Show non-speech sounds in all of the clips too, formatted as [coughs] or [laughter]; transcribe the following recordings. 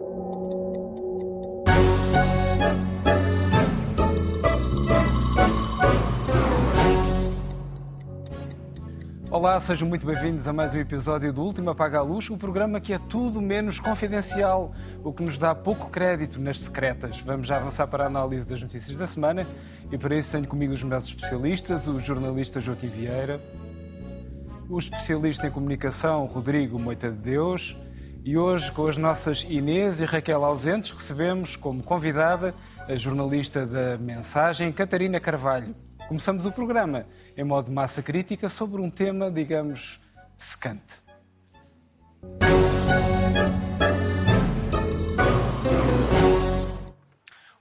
Olá, sejam muito bem-vindos a mais um episódio do Último Apaga a Luz, o programa que é tudo menos confidencial, o que nos dá pouco crédito nas secretas. Vamos já avançar para a análise das notícias da semana e para isso tenho comigo os meus especialistas, o jornalista Joaquim Vieira, o especialista em comunicação Rodrigo Moita de Deus e hoje com as nossas Inês e Raquel ausentes recebemos como convidada a jornalista da Mensagem Catarina Carvalho. Começamos o programa em modo massa crítica sobre um tema, digamos, secante.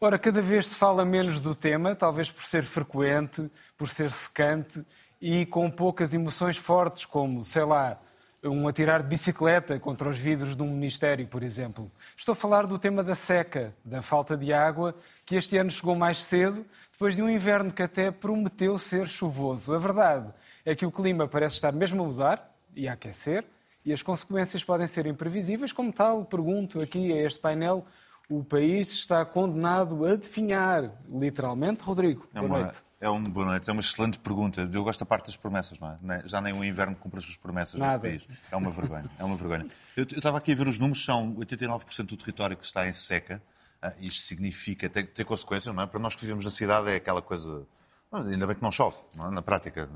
Ora, cada vez se fala menos do tema, talvez por ser frequente, por ser secante e com poucas emoções fortes, como, sei lá, um atirar de bicicleta contra os vidros de um ministério, por exemplo. Estou a falar do tema da seca, da falta de água, que este ano chegou mais cedo, depois de um inverno que até prometeu ser chuvoso. A verdade é que o clima parece estar mesmo a mudar e a aquecer, e as consequências podem ser imprevisíveis. Como tal, pergunto aqui a este painel: o país está condenado a definhar, literalmente? Rodrigo, é boa uma, noite. É, um, boa noite. é uma excelente pergunta. Eu gosto da parte das promessas, não é? Já nem o inverno cumpre as suas promessas Nada. país. É uma vergonha. É uma vergonha. Eu, estava aqui a ver os números, são 89% do território que está em seca. Ah, isto significa, tem, tem consequências, não é? Para nós que vivemos na cidade é aquela coisa. Ainda bem que não chove, não é? na prática.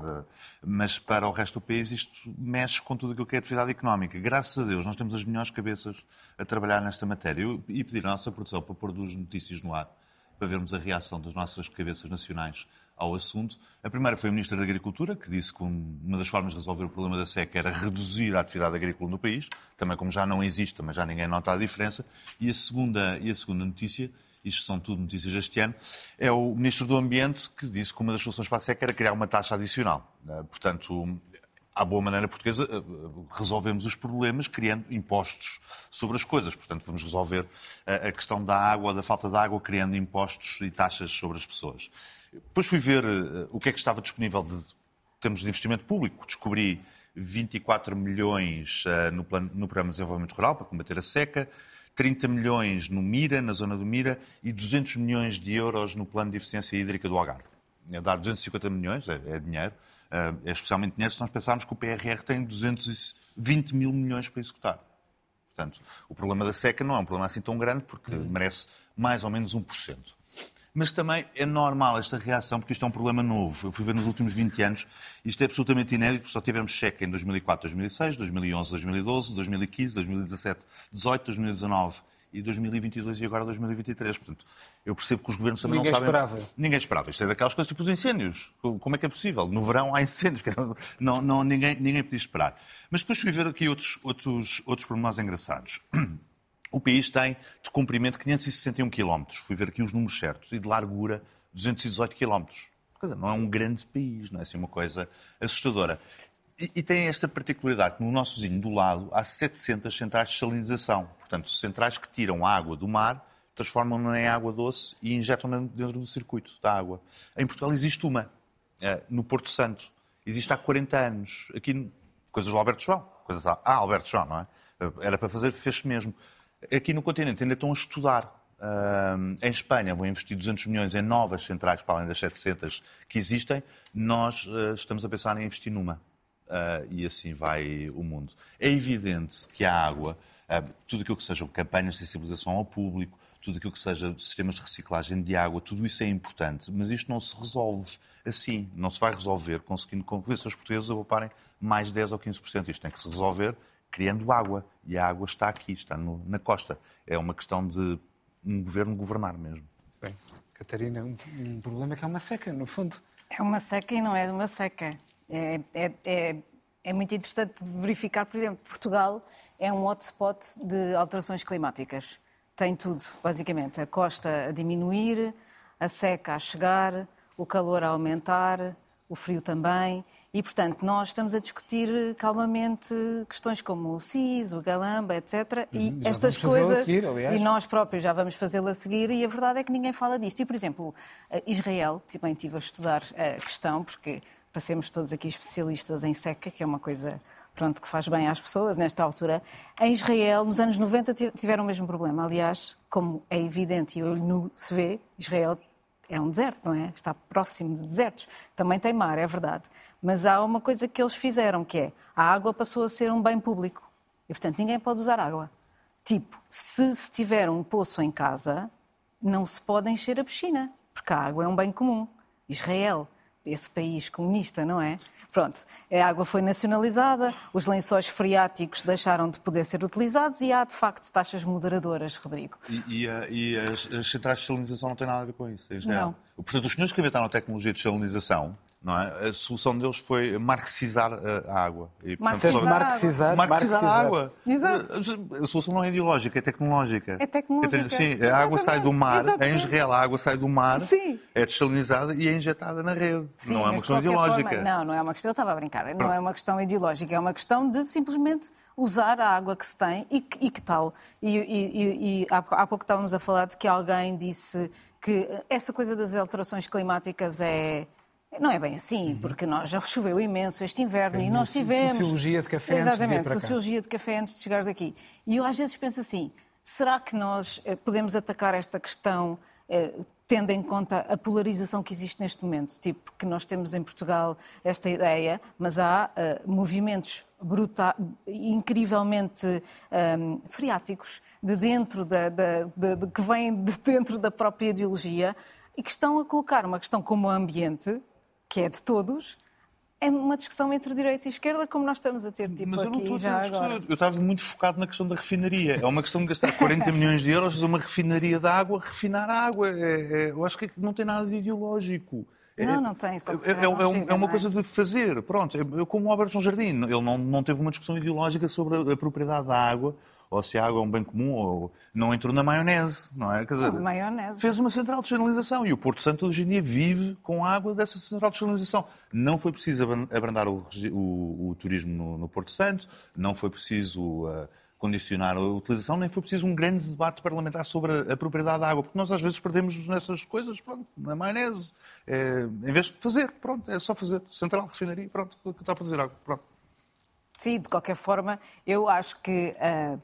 Mas para o resto do país isto mexe com tudo aquilo que é atividade económica. Graças a Deus nós temos as melhores cabeças a trabalhar nesta matéria. Eu, e pedir à nossa produção para pôr duas notícias no ar, para vermos a reação das nossas cabeças nacionais ao assunto. A primeira foi o Ministro da Agricultura, que disse que uma das formas de resolver o problema da seca era reduzir a atividade agrícola no país, também como já não existe, mas já ninguém nota a diferença. E a segunda, e a segunda notícia, isto são tudo notícias deste ano, é o Ministro do Ambiente que disse que uma das soluções para a seca era criar uma taxa adicional. Portanto, à boa maneira portuguesa, resolvemos os problemas criando impostos sobre as coisas. Portanto, vamos resolver a questão da água, da falta de água, criando impostos e taxas sobre as pessoas. Depois fui ver o que é que estava disponível de termos de investimento público. Descobri 24 milhões no, plano, no Programa de Desenvolvimento Rural para combater a seca, 30 milhões no Mira, na zona do Mira, e 200 milhões de euros no Plano de Eficiência Hídrica do Algarve. Dá 250 milhões, é, é dinheiro, é especialmente dinheiro se nós pensarmos que o PRR tem 220 mil milhões para executar. Portanto, o problema da seca não é um problema assim tão grande, porque merece mais ou menos 1%. Mas também é normal esta reação, porque isto é um problema novo. Eu fui ver nos últimos 20 anos, isto é absolutamente inédito, porque só tivemos cheque em 2004, 2006, 2011, 2012, 2015, 2017, 2018, 2019 e 2022 e agora 2023. Portanto, eu percebo que os governos também Ninguém não sabem... esperava. Ninguém esperava. Isto é daquelas coisas tipo os incêndios. Como é que é possível? No verão há incêndios. [laughs] Não, não, ninguém, ninguém podia esperar. Mas depois fui ver aqui outros, outros, outros pormenores engraçados. [clears throat] O país tem de comprimento 561 km. Fui ver aqui os números certos. E de largura 218 km. Quer dizer, não é um grande país, não é assim uma coisa assustadora. E, e, tem esta particularidade que no nosso vizinho do lado há 700 centrais de salinização. Portanto, centrais que tiram a água do mar, transformam-na em água doce e injetam-na dentro do circuito da água. Em Portugal existe uma, no Porto Santo. Existe há 40 anos. Aqui, coisas do Alberto João. Coisas, ah, Alberto João, não é? Era para fazer, fez-se mesmo. Aqui no continente ainda estão a estudar. Uh, em Espanha vão investir 200 milhões em novas centrais, para além das 700 que existem. Nós estamos a pensar em investir numa. Uh, e assim vai o mundo. É evidente que a água, tudo aquilo que sejam campanhas de sensibilização ao público, tudo aquilo que seja sistemas de reciclagem de água, tudo isso é importante, mas isto não se resolve assim. Não se vai resolver conseguindo convencer os portugueses a pouparem mais 10 ou 15%. Isto tem que se resolver criando água. E a água está aqui, está no, na costa. É uma questão de um governo governar mesmo. Bem, Catarina, um, um, problema é que é uma seca, no fundo. É uma seca e não é uma seca. É, é, é, é muito interessante verificar, por exemplo, Portugal é um hotspot de alterações climáticas. Tem tudo, basicamente. A costa a diminuir, a seca a chegar, o calor a aumentar, o frio também. E, portanto, nós estamos a discutir calmamente questões como o CIS, o Galamba, etc. E Uhum, já estas coisas. seguir, e nós próprios já vamos fazê-lo a seguir, e a verdade é que ninguém fala disto. E, por exemplo, eh, Israel, também estive a estudar a questão, porque passemos todos aqui especialistas em seca, que é uma coisa pronto, que faz bem às pessoas nesta altura. Em Israel, nos anos 90, tiveram o mesmo problema. Aliás, como é evidente e olho nu se vê, Israel é um deserto, não é? Está próximo de desertos. Também tem mar, é verdade. Mas há uma coisa que eles fizeram, que é a água passou a ser um bem público. E, portanto, ninguém pode usar água. Tipo, se se tiver um poço em casa, não se pode encher a piscina, porque a água é um bem comum. Israel, esse país comunista, não é? Pronto, a água foi nacionalizada, os lençóis freáticos deixaram de poder ser utilizados e há, de facto, taxas moderadoras, Rodrigo. E, e, e as, as, centrais de salinização não têm nada a ver com isso, em? Não. Portanto, os senhores que inventaram a tecnologia de salinização não é? A solução deles foi marxizar a água. E, marxizar, marxizar, marxizar, a água. Exato. A solução não é ideológica, é tecnológica. É tecnológica. Sim, Exatamente. a água sai do mar, Exatamente. em Israel a água sai do mar, Sim. é desalinizada e é injetada na rede. Sim, não é uma questão ideológica. Forma, não, não é uma questão, eu estava a brincar, Pronto. não é uma questão ideológica, é uma questão de simplesmente usar a água que se tem e que, e que tal. E, e, e há, há pouco estávamos a falar de que alguém disse que essa coisa das alterações climáticas é não é bem assim, uhum. porque nós já choveu imenso este inverno e nós tivemos. Sociologia de café Exatamente, antes de sociologia de café antes de chegares aqui. E eu às vezes penso assim: será que nós eh, podemos atacar esta questão eh, tendo em conta a polarização que existe neste momento? Tipo, que nós temos em Portugal esta ideia, mas há uh, movimentos brutal, incrivelmente um, ehm, friáticos de dentro da, da, de, que vêm de dentro da própria ideologia e que estão a colocar uma questão como o ambiente que é de todos, é uma discussão entre direita e esquerda, como nós estamos a ter tipo, Mas eu não estou a ter agora. Eu estava muito focado na questão da refinaria. É uma questão de gastar 40 [laughs] milhões de euros, fazer uma refinaria de água, refinar a água. É, é, eu acho que não tem nada de ideológico. É, não, não tem. Só é, é, não é, chega, é uma é? coisa de fazer. Pronto, é como o Albert João Jardim. Ele não, não teve uma discussão ideológica sobre a propriedade da água ou se a água é um bem comum, ou não entrou na maionese, não é? Quer dizer, maionese. Fez uma central de generalização e o Porto Santo hoje em dia vive com a água dessa central de generalização. Não foi preciso abrandar o, o, o turismo no, no, Porto Santo, não foi preciso uh, condicionar a utilização, nem foi preciso um grande debate parlamentar sobre a, a, propriedade da água, porque nós às vezes perdemos nessas coisas, pronto, na maionese. É, em vez de fazer, pronto, é só fazer. Central, refinaria, pronto, está para dizer água, pronto. Sim, de qualquer forma, eu acho que uh,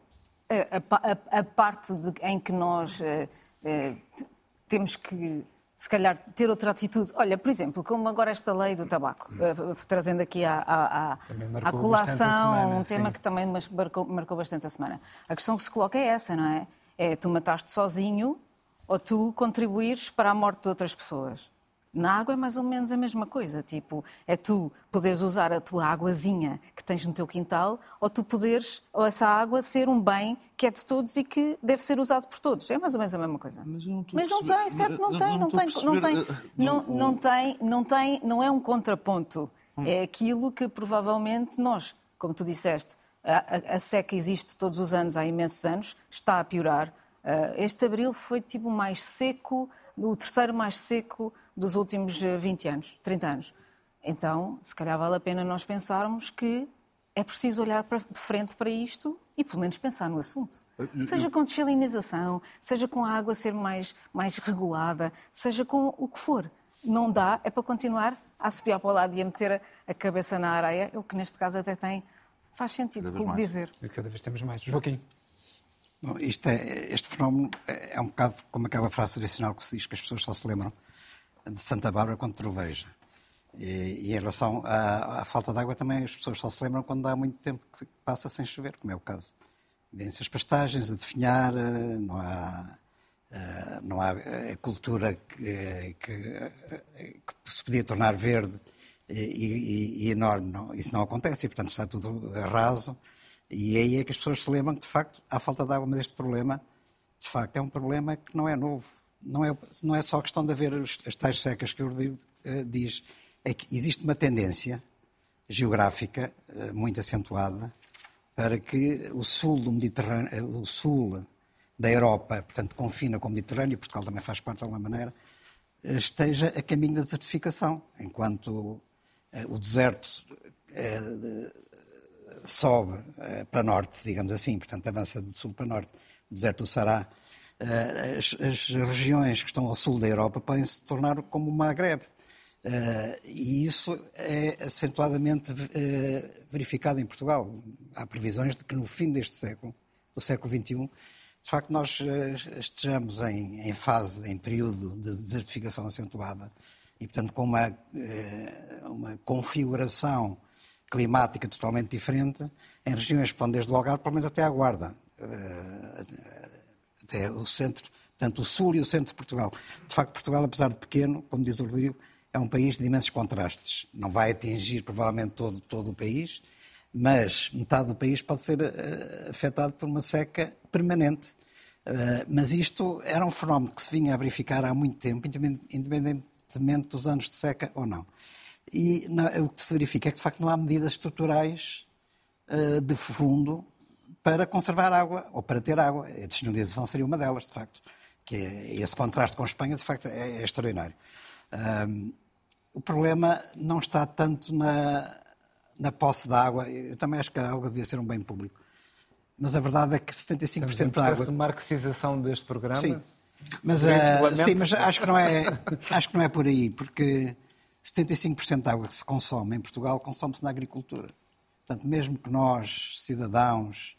a, a, a parte de, em que nós uh, uh, temos que, se calhar, ter outra atitude. Olha, por exemplo, como agora esta lei do tabaco, uh, trazendo aqui à, à, à colação semana, um tema sim. que também marcou, marcou bastante a semana. A questão que se coloca é essa, não é? É tu mataste sozinho ou tu contribuires para a morte de outras pessoas. Na água é mais ou menos a mesma coisa, tipo, é tu poderes usar a tua águazinha que tens no teu quintal, ou tu poderes, ou essa água ser um bem que é de todos e que deve ser usado por todos. É mais ou menos a mesma coisa. Mas, não, Mas não tem, certo? Não tem, não, tem, não tem, não, não tem, não tem, não é um contraponto. Hum. É aquilo que provavelmente nós, como tu disseste, a, a seca existe todos os anos, há imensos anos, está a piorar. Uh, este abril foi tipo mais seco, o terceiro mais seco dos últimos 20 eh, anos, 30 anos. Então, se calhar vale a pena nós pensarmos que é preciso olhar para, de frente para isto e pelo menos pensar no assunto. Seja com desalinização, seja com a água ser mais, mais regulada, seja com o que for. Não dá, é para continuar a subir para o lado e a meter a cabeça na areia, o que neste caso até tem, faz sentido dizer. E cada vez temos mais. Joaquim. Bom, isto é, este fenómeno é um bocado como aquela frase tradicional que se diz que as pessoas só se lembram de Santa Bárbara quando troveja. E, e, em relação à, à falta de água também as pessoas só se lembram quando há muito tempo que passa sem chover, como é o caso. Vêm-se as pastagens a definhar, eh, não há, eh, não há a cultura que, que, que se podia tornar verde e, e, e enorme. Não, isso não acontece e, portanto, está tudo raso. E aí é que as pessoas se lembram que, de facto, há falta de água, mas este problema, de facto, é um problema que não é novo não é, não é só questão de haver as, tais secas que o Rodrigo uh, diz, é que existe uma tendência geográfica uh, muito acentuada para que o sul do Mediterrâneo, eh, o sul da Europa, portanto confina com o Mediterrâneo, Portugal também faz parte de alguma maneira, esteja a caminho da desertificação, enquanto o deserto sobe para norte, digamos assim, portanto avança de sul para norte, o deserto do Sará eh, as, as, regiões que estão ao sul da Europa podem se tornar como o Maghreb. Uh, e isso é acentuadamente uh, verificado em Portugal. Há previsões de que no fim deste século, do século XXI, de facto nós uh, estejamos em, em, fase, em período de desertificação acentuada e, portanto, com uma, uma configuração climática totalmente diferente em regiões que vão desde o Algarve, pelo menos até à Guarda, até o centro, tanto o sul e o centro de Portugal. De facto, Portugal, apesar de pequeno, como diz o Rodrigo, é um país de imensos contrastes. Não vai atingir provavelmente todo, todo o país, mas metade do país pode ser uh, afetado por uma seca permanente. Uh, mas isto era um fenómeno que se vinha a verificar há muito tempo, independentemente dos anos de seca ou não. E não, o que se verifica é que, de facto, não há medidas estruturais uh, de fundo para conservar água ou para ter água. A descentralização seria uma delas, de facto. Que é, esse contraste com a Espanha, de facto, é, é extraordinário. Um, o problema não está tanto na, na posse da água. Eu também acho que a água devia ser um bem público. Mas a verdade é que 75% da água. de marxização deste programa? Sim. Mas, uh, sim, mas acho que, não é, acho que não é por aí, porque 75% da água que se consome em Portugal consome-se na agricultura. Portanto, mesmo que nós, cidadãos,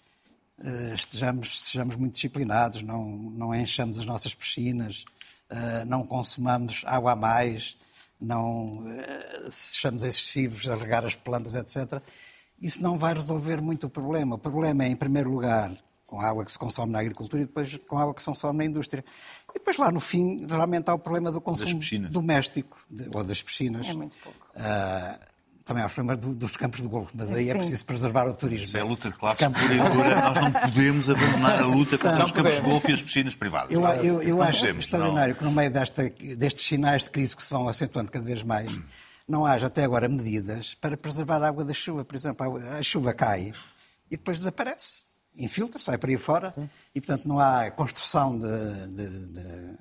estejamos, sejamos muito disciplinados, não, não enchamos as nossas piscinas, uh, não consumamos água a mais, não eh, sejamos excessivos a regar as plantas, etc., isso não vai resolver muito o problema. O problema é, em primeiro lugar, com a água que se consome na agricultura e depois com a água que se consome na indústria. E depois lá no fim, realmente há o problema do consumo doméstico, de, ou das piscinas. É muito pouco. Uh, também aos problemas do, dos campos de golfe, mas aí é Sim. é preciso preservar o turismo. Isso é a luta de classe pura e dura. Nós não podemos abandonar a luta contra os campos de golfe e as piscinas privadas. Eu, eu, eu acho podemos, extraordinário não. que no meio desta, destes sinais de crise que se vão acentuando cada vez mais, hum. não haja até agora medidas para preservar a água da chuva. Por exemplo, a chuva cai e depois desaparece. Infiltra-se, vai para aí fora Sim. e, portanto, não há construção de, de, de,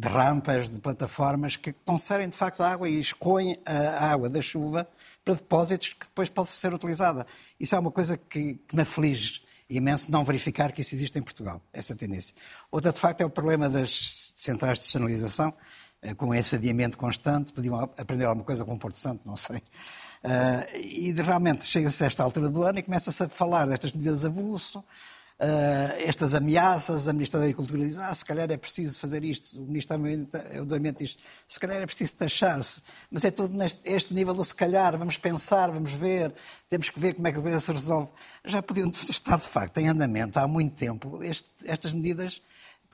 de rampas, de plataformas que conservem, de facto, a água e escoem a água da chuva para depósitos que depois pode ser utilizada. Isso é uma coisa que, que me aflige imenso não verificar que isso existe em Portugal, essa tendência. Outra, de facto, é o problema das centrais de sinalização, eh, com esse adiamento constante, podiam aprender alguma coisa com o Porto Santo, não sei. Uh, e realmente chega-se a esta altura do ano e começa-se a falar destas medidas avulso, estas ameaças, a Ministra da Agricultura diz, ah, se calhar é preciso fazer isto, o Ministro do Ambiente diz, se calhar é preciso taxar-se, mas é tudo neste este nível do se calhar, vamos pensar, vamos ver, temos que ver como é que a coisa se resolve. Já podiam [laughs] estar, de facto, em andamento há muito tempo este, estas medidas,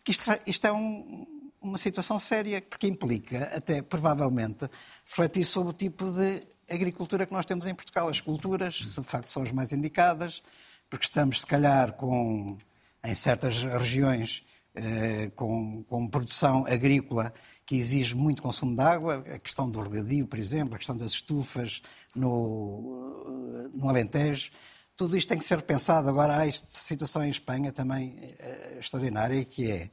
que isto, isto é um, uma situação séria, porque implica, até provavelmente, refletir sobre o tipo de agricultura que nós temos em Portugal. As culturas, se de facto são as mais indicadas, porque estamos, se calhar, com, em certas regiões, eh, com, com produção agrícola que exige muito consumo de água, a questão do regadio, por exemplo, a questão das estufas no, no Alentejo. Tudo isto tem que ser pensado. Agora, há esta situação em Espanha também é, extraordinária, que é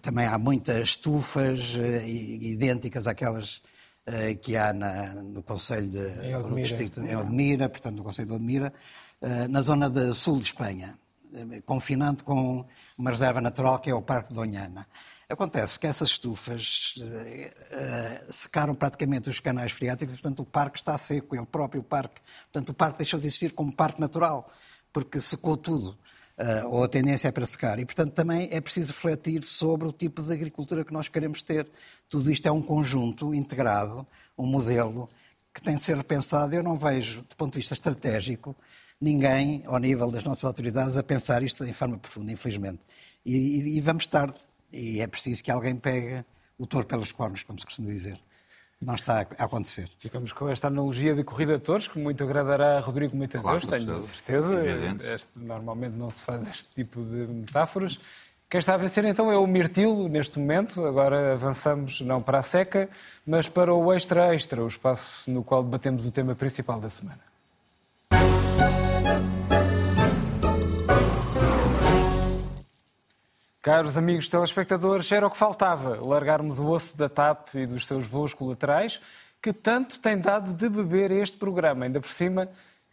também há muitas estufas idênticas àquelas que há na, no Conselho de, no distrito em Odmira, portanto, no Conselho de Odmira, eh, na zona de sul de Espanha, eh, confinante com uma reserva natural que é o Parque de Onhana. Acontece que essas estufas uh, secaram praticamente os canais freáticos e, portanto, o parque está seco, ele próprio parque. Portanto, o parque deixou de existir como parque natural, porque secou tudo, uh, ou a tendência é para secar. E, portanto, também é preciso refletir sobre o tipo de agricultura que nós queremos ter. Tudo isto é um conjunto integrado, um modelo que tem de ser repensado. Eu não vejo, do ponto de vista estratégico, ninguém, ao nível das nossas autoridades, a pensar isto em forma profunda, infelizmente. E, e, e vamos tarde. E é preciso que alguém pegue o touro pelos cornos, como se costuma dizer. Não está a acontecer. Ficamos com esta analogia de corrida de touros, que muito agradará a Rodrigo Moitadores, claro, tenho certeza. Este, normalmente não se faz este tipo de metáforas. Quem está a vencer então é o mirtilo neste momento. Agora avançamos não para a seca, mas para o extra extra, o espaço no qual debatemos o tema principal da semana. Caros amigos telespectadores, era o que faltava, largarmos o osso da TAP e dos seus voos colaterais, que tanto tem dado de beber este programa, ainda por cima,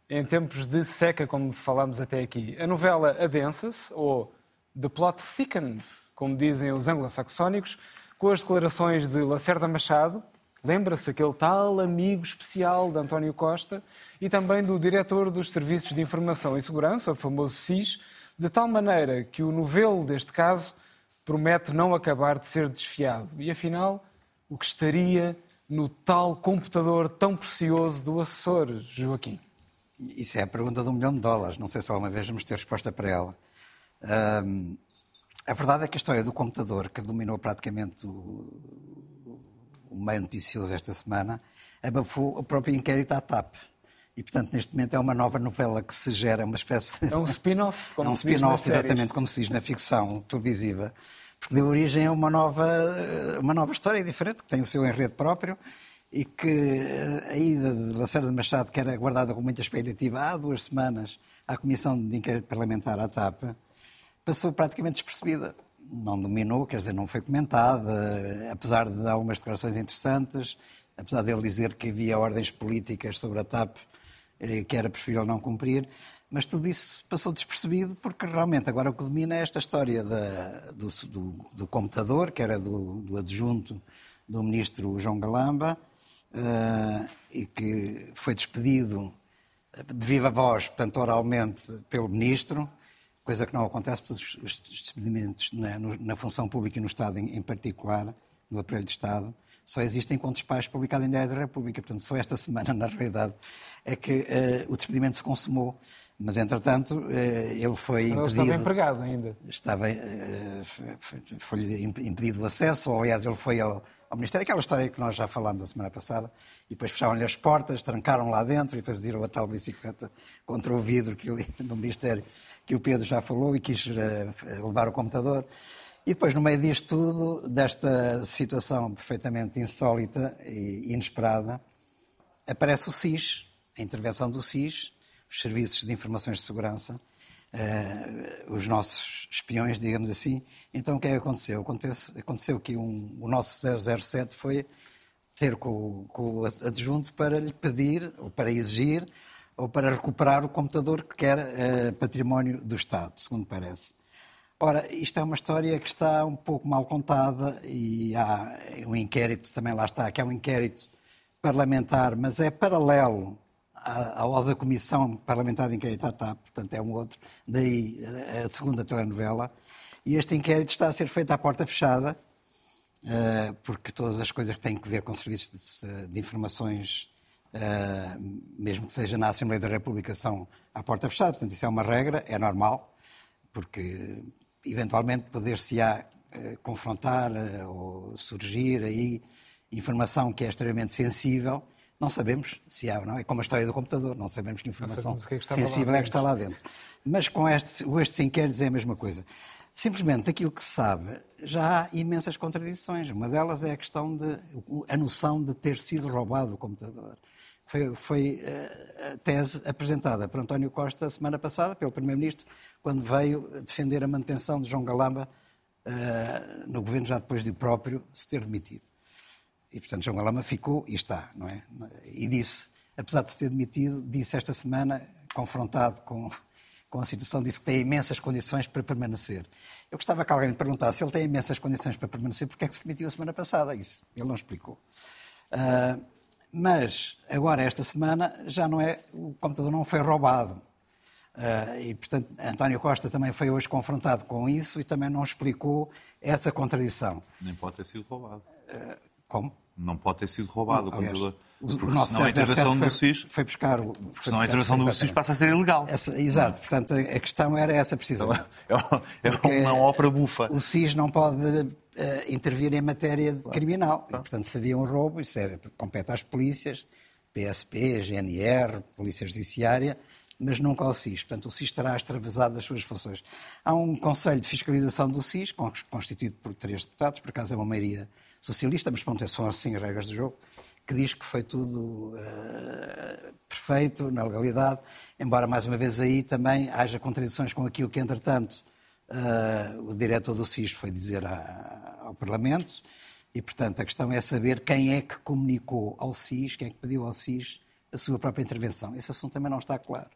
em tempos de seca, como falámos até aqui. A novela adensa-se, ou The Plot Thickens, como dizem os anglo-saxónicos, com as declarações de Lacerda Machado, Lembra-se aquele tal amigo especial de António Costa e também do diretor dos Serviços de Informação e Segurança, o famoso SIS, de tal maneira que o novelo deste caso promete não acabar de ser desfiado. E afinal, o que estaria no tal computador tão precioso do assessor, Joaquim? Isso é a pergunta de um milhão de dólares. Não sei se alguma vez vamos ter resposta para ela. Um, a verdade é que a história do computador, que dominou praticamente meio noticioso esta semana, abafou o próprio inquérito à TAP. E, portanto, neste momento é uma nova novela que se gera, uma espécie... É um spin-off, [laughs] É um spin-off, exatamente, como se diz na ficção televisiva. Porque deu origem a uma nova, uma nova história diferente, que tem o seu enredo próprio e que a ida de Lacerda de Machado, que era guardada com muita expectativa há duas semanas à Comissão de Inquérito Parlamentar, à TAP, passou praticamente despercebida. Não dominou, quer dizer, não foi comentada, apesar de algumas declarações interessantes, apesar dele dizer que havia ordens políticas sobre a TAP eh, que era preferível não cumprir, mas tudo isso passou despercebido porque realmente agora o que domina é esta história da, do, do, do, computador, que era do, do, adjunto do ministro João Galamba, uh, e que foi despedido de viva voz, portanto oralmente, pelo ministro, coisa que não acontece, porque os, os despedimentos na, na, função pública e no Estado em, em particular, no aparelho de Estado, só existem com despachos publicados em Diário da República. Portanto, só esta semana, [laughs] na realidade, é que uh, o despedimento se consumou. Mas, entretanto, uh, ele foi impedido... Ele estava empregado ainda. Estava... Uh, Foi-lhe impedido o acesso, ou, aliás, ele foi ao, ao Ministério. Aquela história que nós já falámos a semana passada. E depois fecharam-lhe as portas, trancaram lá dentro e depois viram a tal bicicleta contra o vidro que, [laughs] no Ministério que o Pedro já falou e quis levar o computador. E depois, no meio disto tudo, desta situação perfeitamente insólita e inesperada, aparece o SIS, a intervenção do SIS, os Serviços de Informações de Segurança, uh, os nossos espiões, digamos assim. Então, o que é que aconteceu? Aconteceu, aconteceu que um, o nosso 007 foi ter com, com o adjunto para lhe pedir, ou para exigir, ou para recuperar o computador que era uh, património do Estado, segundo parece. Ora, isto é uma história que está um pouco mal contada e há um inquérito também lá está, que é um inquérito parlamentar, mas é paralelo ao da Comissão Parlamentar de Inquérito à TAP, portanto é um outro, daí a segunda telenovela. E este inquérito está a ser feito à porta fechada, eh, porque todas as coisas que têm que ver com serviços de informações, eh, mesmo que seja na Assembleia da República, são à porta fechada, portanto isso é uma regra, é normal, porque eventualmente poder-se-á eh, confrontar eh, ou surgir aí informação que é extremamente sensível. Não sabemos se há ou não. É como a história do computador. Não sabemos que informação que é que sensível é que está lá dentro. Mas com estes, estes inquéritos é a mesma coisa. Simplesmente aquilo que se sabe, já há imensas contradições. Uma delas é a questão de a noção de ter sido roubado o computador. Foi, foi eh, a tese apresentada por António Costa semana passada, pelo Primeiro-Ministro, quando veio defender a manutenção de João Galamba uh, no governo, já depois de próprio se ter demitido. E, portanto, João Galamba ficou e está, não é? E disse, apesar de se ter demitido, disse esta semana, confrontado com, com a situação, disse que tem imensas condições para permanecer. Eu gostava que alguém me perguntasse se ele tem imensas condições para permanecer, porque é que se demitiu a semana passada? Isso ele não explicou. Uh, mas agora, esta semana, já não é, o computador não foi roubado. Uh, e, portanto, António Costa também foi hoje confrontado com isso e também não explicou essa contradição. Nem pode ter sido roubado. Uh, como? Não pode ter sido roubado não, o computador. O, o nosso a intervenção do SIS. Foi buscar o. Foi senão a intervenção do SIS passa a ser ilegal. Essa, exato, portanto, a questão era essa precisamente. Então, é, é uma ópera bufa. O SIS não pode uh, intervir em matéria claro. criminal. E, portanto, se havia um roubo, isso é, compete às polícias, PSP, GNR, Polícia Judiciária, mas nunca ao SIS. Portanto, o SIS estará extravasado das suas funções. Há um Conselho de Fiscalização do SIS, constituído por três deputados, por acaso é uma maioria socialista, mas pronto, são assim as regras do jogo, que diz que foi tudo uh, perfeito, na legalidade, embora mais uma vez aí também haja contradições com aquilo que, entretanto, uh, o diretor do SIS foi dizer ao Parlamento, e, portanto, a questão é saber quem é que comunicou ao SIS, quem é que pediu ao SIS a sua própria intervenção. Esse assunto também não está claro.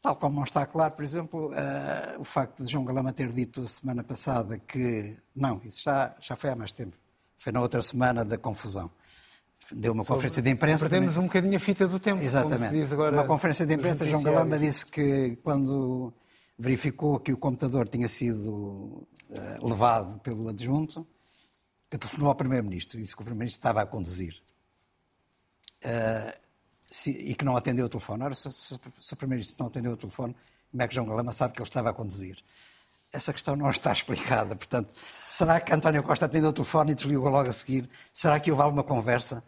Tal como não está claro, por exemplo, uh, o facto de João Galama ter dito a semana passada que. Não, isso já, já foi há mais tempo. Foi na outra semana da confusão. deu uma conferência de imprensa. Perdemos também. um bocadinho a fita do tempo. Exatamente. Agora uma conferência de imprensa, João Galamba disse que quando verificou que o computador tinha sido eh, levado pelo adjunto, que telefonou ao Primeiro-Ministro e disse que o Primeiro-Ministro estava a conduzir. Eh, se- e que não atendeu o telefone. Ora, se, se- se o Primeiro-Ministro não atendeu o telefone, como é que João Galamba sabe que ele estava a conduzir? Essa questão não está explicada. Portanto, será que António Costa atendeu o telefone e desligou logo a seguir? Será que houve alguma conversa?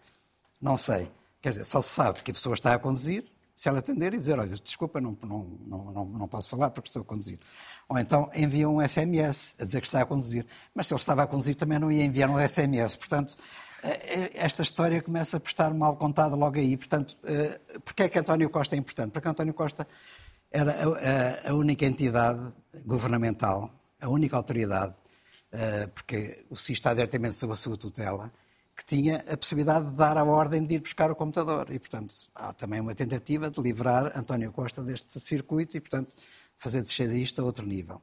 Não sei. Quer dizer, só se sabe que a pessoa está a conduzir, se ela atender e dizer, olha, desculpa, não, não, não, não, posso falar porque estou a conduzir. Ou então envia um SMS a dizer que está a conduzir. Mas se ele estava a conduzir também não ia enviar um SMS. Portanto, eh, esta história começa por estar mal contada logo aí. Portanto, eh, porquê é que António Costa é importante? Porque António Costa era a, a- única entidade governamental, a única autoridade, eh, porque o SIS está diretamente sob a sua tutela, que tinha a possibilidade de dar a ordem de ir buscar o computador. E, portanto, há também uma tentativa de livrar António Costa deste circuito e, portanto, fazer descer isto a outro nível.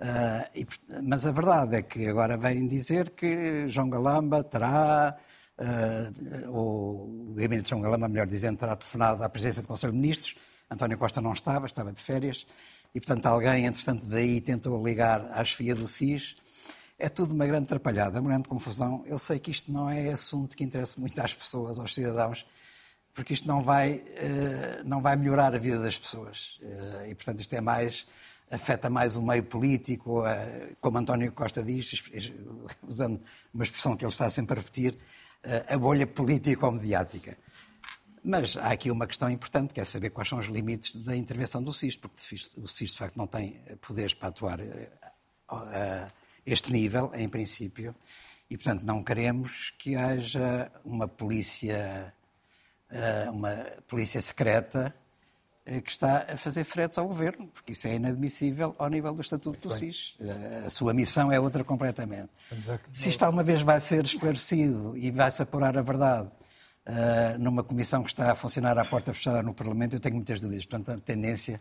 Ah, e, mas a verdade é que agora vem dizer que João Galamba terá, ah, ou o gabinete de João Galamba, melhor dizendo, terá telefonado à presença do Conselho de Ministros. António Costa não estava, estava de férias. E, portanto, alguém, entretanto, daí tentou ligar à chefia do SIS. É tudo uma grande atrapalhada, uma grande confusão. Eu sei que isto não é assunto que interessa muito às pessoas, aos cidadãos, porque isto não vai, eh, não vai melhorar a vida das pessoas. Eh, E, portanto, isto é mais, afeta mais o meio político, como António Costa diz, usando uma expressão que ele está sempre a repetir, eh, a bolha político-mediática. Mas há aqui uma questão importante, que é saber quais são os limites da intervenção do SIS, porque o SIS, de facto, não tem poderes para atuar eh, a este nível, em princípio, e, portanto, não queremos que haja uma polícia, eh, uma polícia secreta eh, que está a fazer fretes ao governo, porque isso é inadmissível ao nível do Estatuto do SIS. Eh, A sua missão é outra completamente. Se isto alguma vez vai ser esclarecido e vai-se apurar a verdade eh, numa comissão que está a funcionar à porta fechada no Parlamento, eu tenho muitas dúvidas. Portanto, a tendência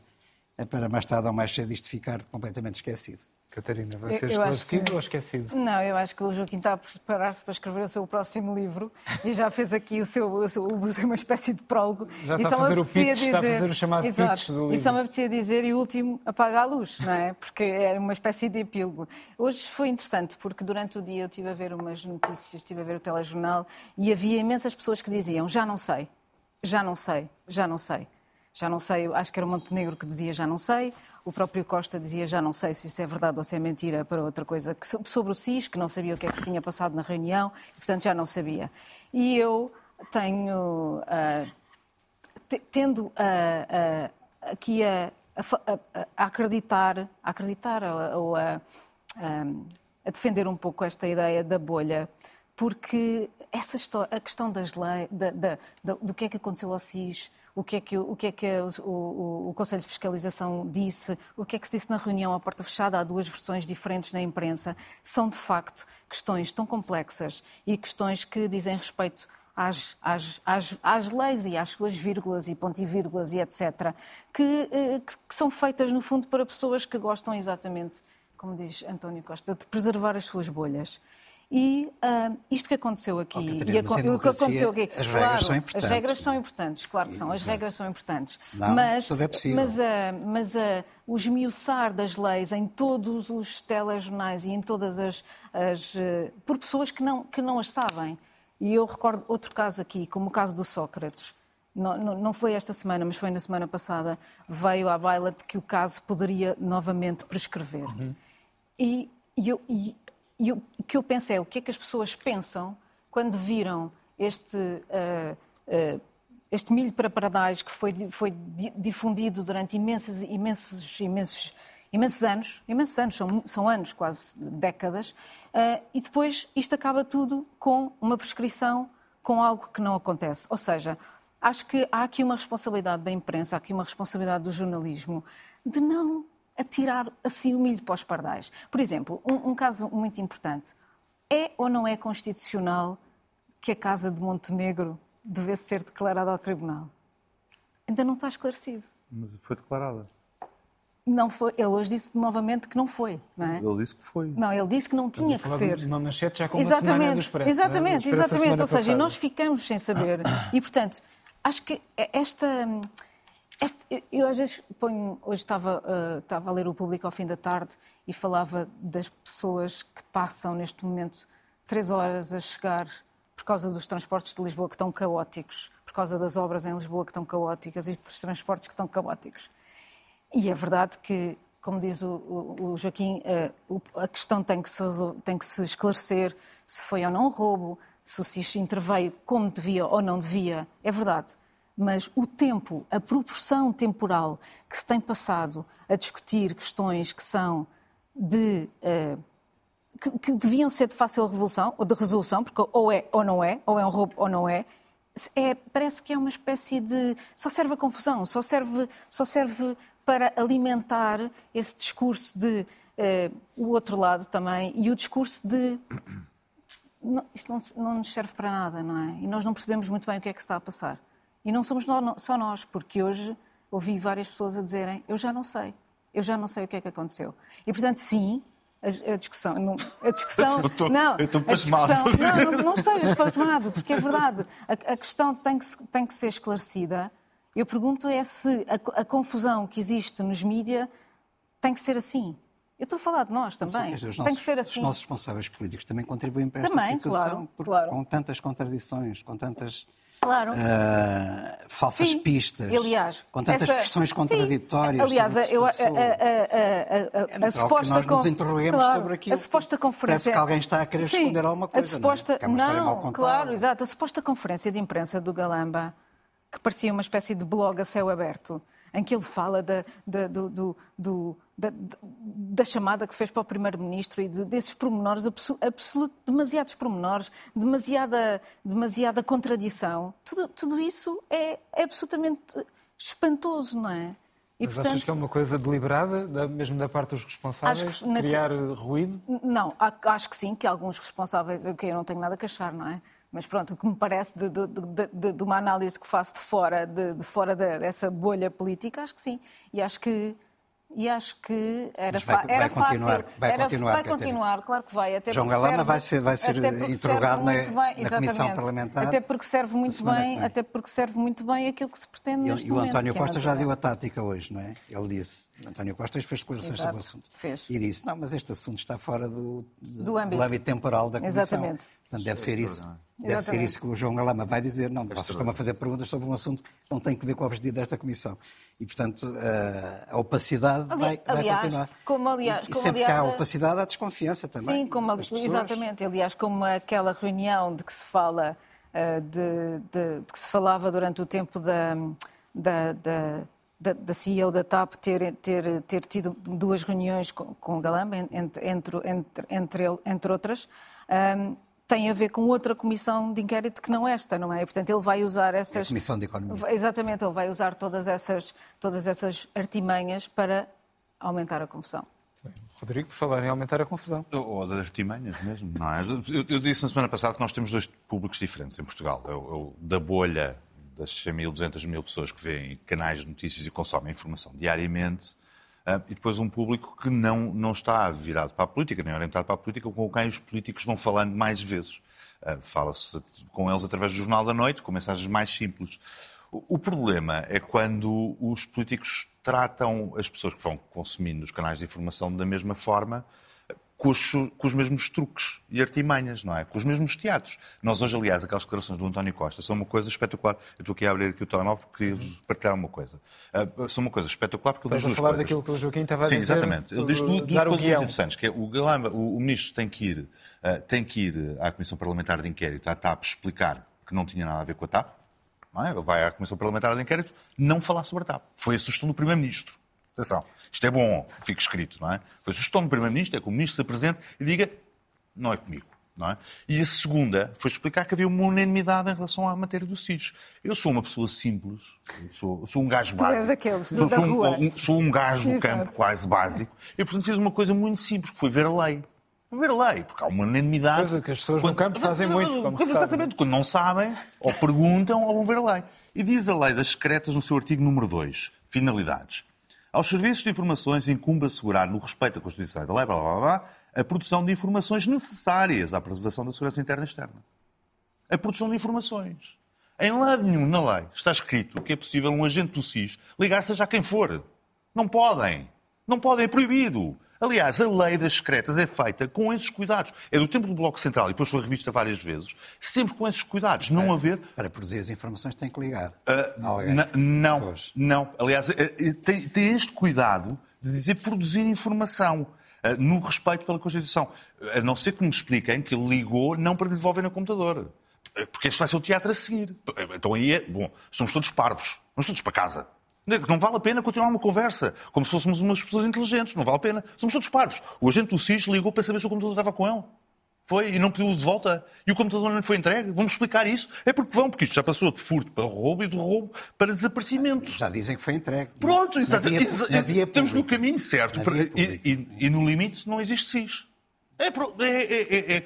é para mais tarde ou mais cedo isto ficar completamente esquecido. Catarina, vai ser esclarecido que- ou esquecido? Não, eu acho que o Joaquim está a preparar-se para escrever o seu próximo livro e já fez aqui o seu, o seu- uma espécie de prólogo. Já e está a fazer o pitch, está a dizer- fazer o chamado Exato. pitch do E só livro. me apetecia dizer, e o último, apaga a luz, não é? Porque é uma espécie de epílogo. Hoje foi interessante, porque durante o dia eu estive a ver umas notícias, estive a ver o telejornal e havia imensas pessoas que diziam, já não sei, já não sei, já não sei. Já não sei, acho que era o Montenegro que dizia já não sei, o próprio Costa dizia já não sei se isso é verdade ou se é mentira para outra coisa que, sobre o SIS, que não sabia o que é que se tinha passado na reunião, e, portanto já não sabia. E eu tenho, te- tendo ah, ah, aqui a, a a- acreditar, a acreditar ou, a, a defender um pouco esta ideia da bolha, porque essa histó- a questão das leis, da- da- da- do que é que aconteceu ao SIS, o que é que, o, que é que o, o- o Conselho de Fiscalização disse, o que é que se disse na reunião à porta fechada, há duas versões diferentes na imprensa, são de facto questões tão complexas e questões que dizem respeito às, às, às, às leis e às suas vírgulas e pontivírgulas e etc., eh, que, que são feitas, no fundo, para pessoas que gostam exatamente, como diz António Costa, de preservar as suas bolhas. E ah, isto que aconteceu aqui, Oh, Catarina, e em o que aconteceu aqui, as regras claro, são As importantes. regras são importantes, claro que são, as Exato. regras são importantes. Senão, mas, tudo é possível. Mas, ah, mas ah, o esmiuçar das leis em todos os telejornais e em todas as. as, por pessoas que não, que não as sabem. E eu recordo outro caso aqui, como o caso do Sócrates. Não, não, não foi esta semana, mas foi na semana passada. Veio à baila de que o caso poderia novamente prescrever. E, e eu- e- e o que eu penso é o que é que as pessoas pensam quando viram este, ah, ah, este milho para paradais que foi, foi di- difundido durante imensos, imensos, imensos, imensos anos, imensos anos, são, são anos, quase décadas, ah, e depois isto acaba tudo com uma prescrição, com algo que não acontece. Ou seja, acho que há aqui uma responsabilidade da imprensa, há aqui uma responsabilidade do jornalismo de não atirar assim o milho para os pardais. Por exemplo, um, um caso muito importante. É ou não é constitucional que a Casa de Montenegro devesse ser declarada ao Tribunal? Ainda não está esclarecido. Mas foi declarada. Não foi, ele hoje disse novamente que não foi, não é? Ele disse que foi. Não, ele disse que não tinha que ser. de uma manchete já com uma semana do Exatamente, Expresso, não é? Do exatamente, exatamente. Ou seja, passada. nós ficamos sem saber. [coughs] E, portanto, acho que esta. Esta- eu- às vezes ponho. Hoje estava, ah, estava a ler o público ao fim da tarde e falava das pessoas que passam neste momento três horas a chegar por causa dos transportes de Lisboa que estão caóticos, por causa das obras em Lisboa que estão caóticas e dos transportes que estão caóticos. E é verdade que, como diz o, o- o Joaquim, eh, o- a questão tem que, se, tem que se esclarecer se foi ou não roubo, se o SIS interveio como devia ou não devia. É verdade. Mas o tempo, a proporção temporal que se tem passado a discutir questões que são de. eh, que, que deviam ser de fácil resolução, ou de resolução, porque ou é ou não é, ou é um roubo ou não é, é, parece que é uma espécie de. só serve a confusão, só serve, só serve para alimentar esse discurso de eh, o outro lado também e o discurso de. Não, isto não, não nos serve para nada, não é? E nós não percebemos muito bem o que é que está a passar. E não somos só nós, porque hoje ouvi várias pessoas a dizerem: Eu já não sei, eu já não sei o que é que aconteceu. E portanto, sim. A, a discussão, não, a discussão, [laughs] Eu estou- não, eu estou pasmado. discussão- não, não, não estejas pasmado, porque é verdade. A, a questão tem que, tem que ser esclarecida. Eu pergunto é se a, a confusão que existe nos mídias tem que ser assim. Eu estou a falar de nós também. Quer dizer, os tem nossos- que ser assim. Os nossos responsáveis políticos também contribuem para esta Também, situação, claro, porque claro. com tantas contradições, com tantas Claro. ah, falsas Sim. pistas, Aliás, com tantas essa- versões Sim. contraditórias. Aliás, eu, a, a, passou. a, a, a, É suposta nós nos interroguemos Claro, sobre aquilo. A suposta conferência. Parece que alguém está a querer Sim, esconder alguma coisa, A suposta... não é? É mal Não, claro, exato. A suposta conferência de imprensa do Galamba, que parecia uma espécie de blog a céu aberto, em que ele fala da, da, do, do- do- da, da chamada que fez para o Primeiro-Ministro e de- desses pormenores, abso- absoluto, demasiados pormenores, demasiada, demasiada contradição. Tudo, tudo isso é, é absolutamente espantoso, não é? E, Mas achas que é uma coisa deliberada, da- mesmo da parte dos responsáveis, Acho que criar ruído? Não, acho que sim, que alguns responsáveis, que eu não tenho nada a queixar, não é? Mas pronto, o que me parece de, de- de- de- uma análise que faço de fora, de, fora dessa bolha política, acho que sim. E acho que, e acho que era, Mas vai- era vai continuar, fácil. vai era- continuar, vai continuar, claro que vai. Até João Galama vai ser- vai ser interrogado na- bem- na Comissão. Parlamentar Até porque serve muito bem, até porque serve muito bem aquilo que se pretende E, neste e o António é Costa já natural. deu a tática hoje, não é? Ele disse, António Costa fez declarações sobre o assunto. fez. E disse, não, mas este assunto está fora do, do, Do âmbito. temporal da Comissão. Exatamente. Portanto, deve ser isso. Deve ser Exatamente. isso que o João Galama vai dizer. Não, vocês estão a fazer perguntas sobre um assunto que não tem que ver com o objetivo desta Comissão. E, portanto, eh, a opacidade Ali- vai, vai aliás, continuar. como aliás- e, e como sempre que há aliás- opacidade, há desconfiança também. Sim, como, exatamente. Aliás, como aquela reunião de que se fala, eh, de, de- de que se falava durante o tempo da, da, da, da, da CEO da TAP ter, ter, ter tido duas reuniões com, com o Galamba, entre, entre, entre, entre, outras, ahm, tem a ver com outra comissão de inquérito que não esta, não é? E, portanto, ele vai usar essas... a Comissão de Economia. Exatamente, ele vai usar todas essas, todas essas artimanhas para aumentar a confusão. Rodrigo, por falar em aumentar a confusão. Ou das artimanhas mesmo, não é? Eu, eu disse na semana passada que nós temos dois públicos diferentes em Portugal. É o, é da bolha das 100 mil, 200 mil pessoas que veem canais de notícias e consomem informação diariamente, e depois um público que não, não está virado para a política, nem orientado para a política, com quem os políticos vão falando mais vezes. Ah, Fala-se com eles através do Jornal da Noite, com mensagens mais simples. O problema é quando os políticos tratam as pessoas que vão consumindo os canais de informação da mesma forma, com os, com os mesmos truques e artimanhas, não é? Com os mesmos teatros. Nós hoje, aliás, aquelas declarações do António Costa são uma coisa espetacular. Eu estou aqui a abrir aqui o telemóvel porque queria-vos partilhar uma coisa. Ah, são uma coisa espetacular porque ele Estás diz a falar coisas. daquilo que o Joaquim estava a Sim, dizer. exatamente. Ele diz duas, duas coisas muito interessantes, que é o, Galamba, o, o ministro tem que ir, ah, tem que ir à Comissão Parlamentar de Inquérito, à TAP, explicar que não tinha nada a ver com a TAP. Não é? Vai à Comissão Parlamentar de Inquérito não falar sobre a TAP. Foi a sugestão do Primeiro-Ministro. Atenção, isto é bom, fica escrito, não é? Foi sugestão do Primeiro-Ministro, é que o Ministro se apresente e diga não é comigo. Não é? E a segunda foi explicar que havia uma unanimidade em relação à matéria do SIS. Eu sou uma pessoa simples, eu sou, sou um gajo Tu és básico. aqueles sou, da sou um- rua. um- sou um gajo do campo quase básico. E, portanto, fiz uma coisa muito simples, que foi ver a lei. Ver a lei, porque há uma unanimidade. Coisa que as pessoas no campo fazem muito, como se sabe. Exatamente, quando não sabem, ou perguntam, ou vão ver a lei. E diz a lei das secretas no seu artigo número 2, finalidades. Aos serviços de informações incumbe assegurar, no respeito à Constituição e da lei, blá, blá, blá, a produção de informações necessárias à preservação da segurança interna e externa. A produção de informações. Em lado nenhum na lei está escrito que é possível um agente do SIS ligar-se a quem for. Não podem. Não podem, é proibido. Aliás, a lei das secretas é feita com esses cuidados. É do tempo do Bloco Central e depois foi revista várias vezes, sempre com esses cuidados. Não haver. Para produzir as informações tem que ligar. Uh. Não, Pessoas. não. Aliás, eh, eh, tem, tem este cuidado de dizer produzir informação. uh, No respeito pela Constituição. A não ser que me expliquem que ligou não para lhe devolver no computador. Uh, Porque este vai ser o teatro a seguir. Então aí é. Bom, somos todos parvos. Vamos todos para casa. Não vale a pena continuar uma conversa, como se fôssemos umas pessoas inteligentes. Não vale a pena. Somos todos parvos. O agente do SIS ligou para saber se o computador estava com ele. Foi, e não pediu de volta. E o computador não foi entregue. Vamos explicar isso. É porque vão, porque isto já passou de furto para roubo e de roubo para desaparecimento. Já dizem que foi entregue. Pronto, Na exato. via- exa- na via estamos no caminho certo. E, e- e no limite não existe SIS. É, é, é- é- é-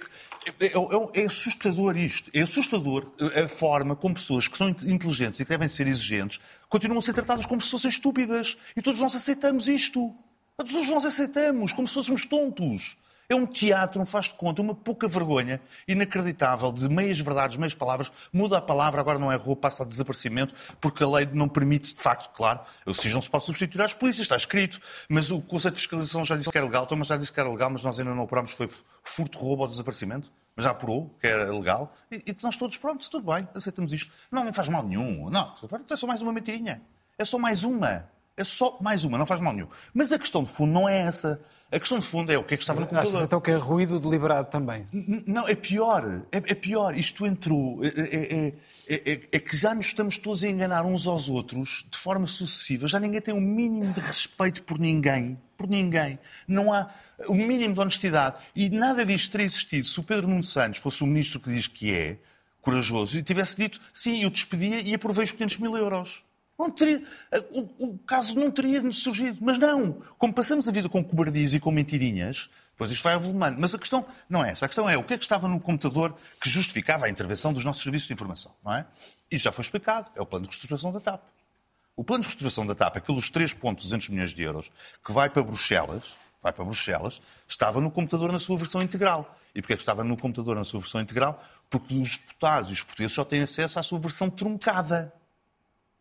é- é- é assustador isto. É assustador a forma como pessoas que são inte- inteligentes e que devem ser exigentes continuam a ser tratadas como se fossem estúpidas. E todos nós aceitamos isto. Todos nós aceitamos, como se fôssemos tontos. É um teatro, um faz de conta, uma pouca vergonha inacreditável de meias verdades, meias palavras. Muda a palavra, agora não é roubo, passa a desaparecimento, porque a lei não permite, de facto, claro, o SIS não se pode substituir às polícias, está escrito. Mas o Conselho de Fiscalização já disse que era legal, então, mas já disse que era legal, mas nós ainda não apurámos, foi furto, roubo ou desaparecimento. Já apurou que era legal. E, e nós todos, pronto, tudo bem, aceitamos isto. Não, não faz mal nenhum. Não, é só mais uma mentirinha. É só mais uma. É só mais uma, não faz mal nenhum. Mas a questão de fundo não é essa. A questão de fundo é o que é que estava no Achas computador. então que é ruído deliberado também? Não, é pior. É, é pior. Isto entrou. É, é- é- é- é que já nos estamos todos a enganar uns aos outros de forma sucessiva. Já ninguém tem o mínimo de respeito por ninguém. Por ninguém. Não há o mínimo de honestidade. E nada disto teria existido se o Pedro Nuno Santos fosse o ministro que diz que é, corajoso, e tivesse dito sim, eu despedia e aprovei os 500 mil euros. Teria, o, o caso não teria surgido. Mas não. Como passamos a vida com cobardias e com mentirinhas, depois isto vai evoluindo. Mas a questão não é essa. A questão é o que é que estava no computador que justificava a intervenção dos nossos serviços de informação. Não é? E já foi explicado. É o plano de reestruturação da TAP. O plano de reestruturação da TAP, aqueles 3,200 milhões de euros, que vai para Bruxelas, vai para Bruxelas, estava no computador na sua versão integral. E porquê é que estava no computador na sua versão integral? Porque os deputados e os portugueses só têm acesso à sua versão truncada.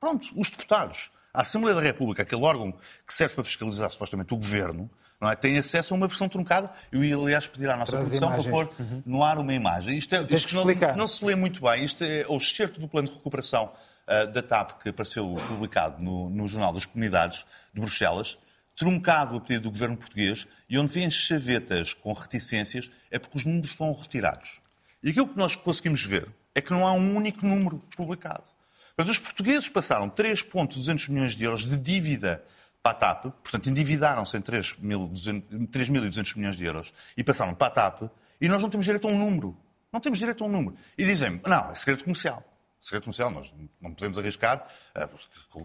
Pronto, os deputados. A Assembleia da República, aquele órgão que serve para fiscalizar supostamente o governo, não é? tem acesso a uma versão truncada. Eu ia, aliás, pedir à nossa Traz produção para pôr no ar uma imagem. Isto, é, isto não, não se lê muito bem. Isto é o excerto do plano de recuperação ah, da TAP que apareceu publicado no, no Jornal das Comunidades de Bruxelas, truncado a pedido do governo português, e onde vêm chavetas com reticências, é porque os números foram retirados. E aquilo que nós conseguimos ver é que não há um único número publicado. Mas os portugueses passaram 3,200 milhões de euros de dívida para a TAP, portanto, endividaram-se em 3.200 3.200 milhões de euros e passaram para a TAP, e nós não temos direito a um número. Não temos direito a um número. E dizem não, é segredo comercial. Segredo comercial, nós não podemos arriscar. A